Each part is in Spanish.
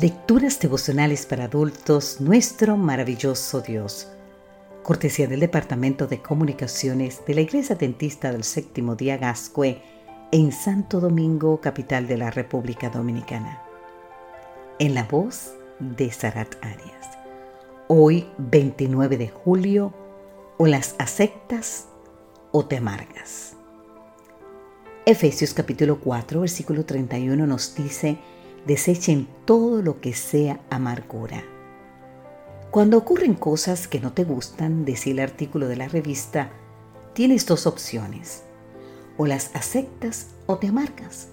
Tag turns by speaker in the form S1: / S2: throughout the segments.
S1: Lecturas devocionales para adultos, nuestro maravilloso Dios. Cortesía del Departamento de Comunicaciones de la Iglesia Dentista del Séptimo Día Gascue en Santo Domingo, capital de la República Dominicana. En la voz de Sarat Arias. Hoy, 29 de julio, o las aceptas o te amargas. Efesios capítulo 4, versículo 31 nos dice, desechen todo lo que sea amargura. Cuando ocurren cosas que no te gustan, decía el artículo de la revista, tienes dos opciones. O las aceptas o te amargas.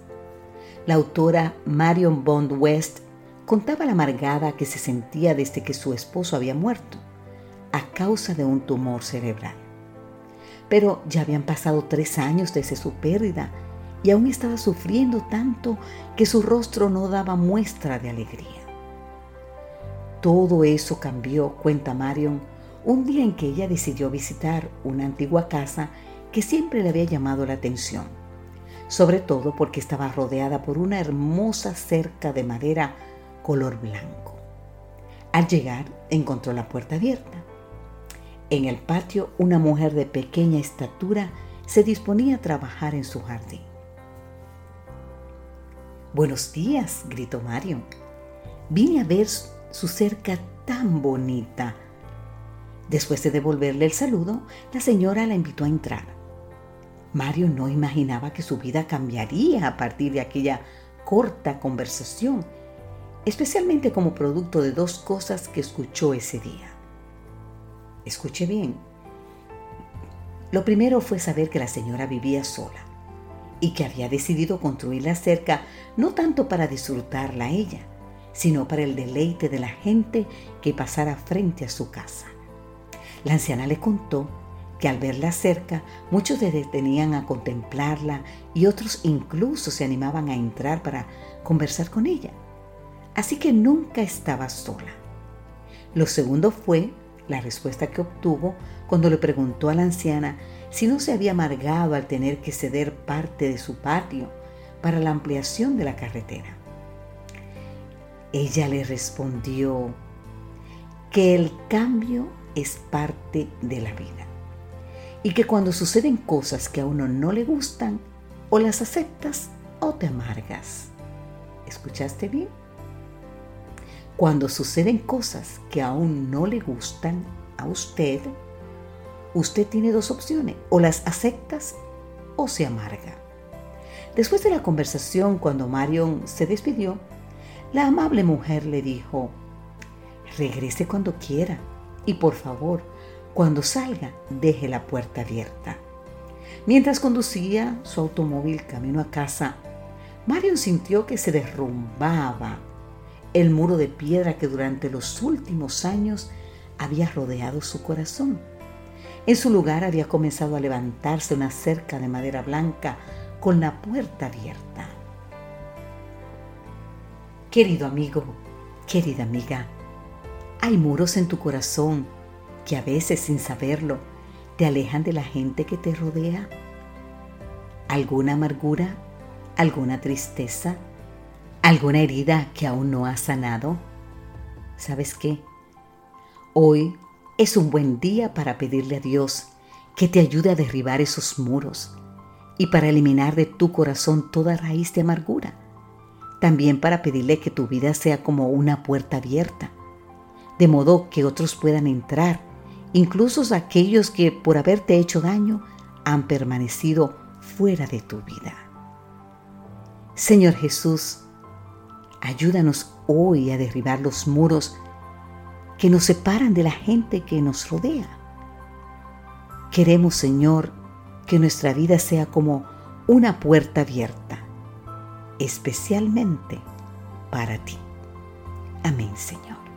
S1: La autora Marion Bond West contaba la amargada que se sentía desde que su esposo había muerto a causa de un tumor cerebral. Pero ya habían pasado tres años desde su pérdida y aún estaba sufriendo tanto que su rostro no daba muestra de alegría. Todo eso cambió, cuenta Marion, un día en que ella decidió visitar una antigua casa que siempre le había llamado la atención, sobre todo porque estaba rodeada por una hermosa cerca de madera color blanco. Al llegar, encontró la puerta abierta. En el patio, una mujer de pequeña estatura se disponía a trabajar en su jardín. Buenos días, gritó Mario. Vine a ver su cerca tan bonita. Después de devolverle el saludo, la señora la invitó a entrar. Mario no imaginaba que su vida cambiaría a partir de aquella corta conversación, especialmente como producto de dos cosas que escuchó ese día. Escuche bien. Lo primero fue saber que la señora vivía sola y que había decidido construir la cerca no tanto para disfrutarla ella, sino para el deleite de la gente que pasara frente a su casa. La anciana le contó que al verla cerca muchos se detenían a contemplarla y otros incluso se animaban a entrar para conversar con ella. Así que nunca estaba sola. Lo segundo fue la respuesta que obtuvo cuando le preguntó a la anciana si no se había amargado al tener que ceder parte de su patio para la ampliación de la carretera. Ella le respondió que el cambio es parte de la vida y que cuando suceden cosas que a uno no le gustan, o las aceptas o te amargas. ¿Escuchaste bien? Cuando suceden cosas que aún no le gustan a usted, usted tiene dos opciones, o las aceptas o se amarga. Después de la conversación, cuando Marion se despidió, la amable mujer le dijo, regrese cuando quiera y por favor, cuando salga, deje la puerta abierta. Mientras conducía su automóvil camino a casa, Marion sintió que se derrumbaba el muro de piedra que durante los últimos años había rodeado su corazón. En su lugar había comenzado a levantarse una cerca de madera blanca con la puerta abierta. Querido amigo, querida amiga, hay muros en tu corazón que a veces sin saberlo te alejan de la gente que te rodea. ¿Alguna amargura? ¿Alguna tristeza? ¿Alguna herida que aún no has sanado? ¿Sabes qué? Hoy es un buen día para pedirle a Dios que te ayude a derribar esos muros y para eliminar de tu corazón toda raíz de amargura. También para pedirle que tu vida sea como una puerta abierta, de modo que otros puedan entrar, incluso aquellos que por haberte hecho daño han permanecido fuera de tu vida. Señor Jesús, ayúdanos hoy a derribar los muros que nos separan de la gente que nos rodea. Queremos, Señor, que nuestra vida sea como una puerta abierta, especialmente para ti. Amén, Señor.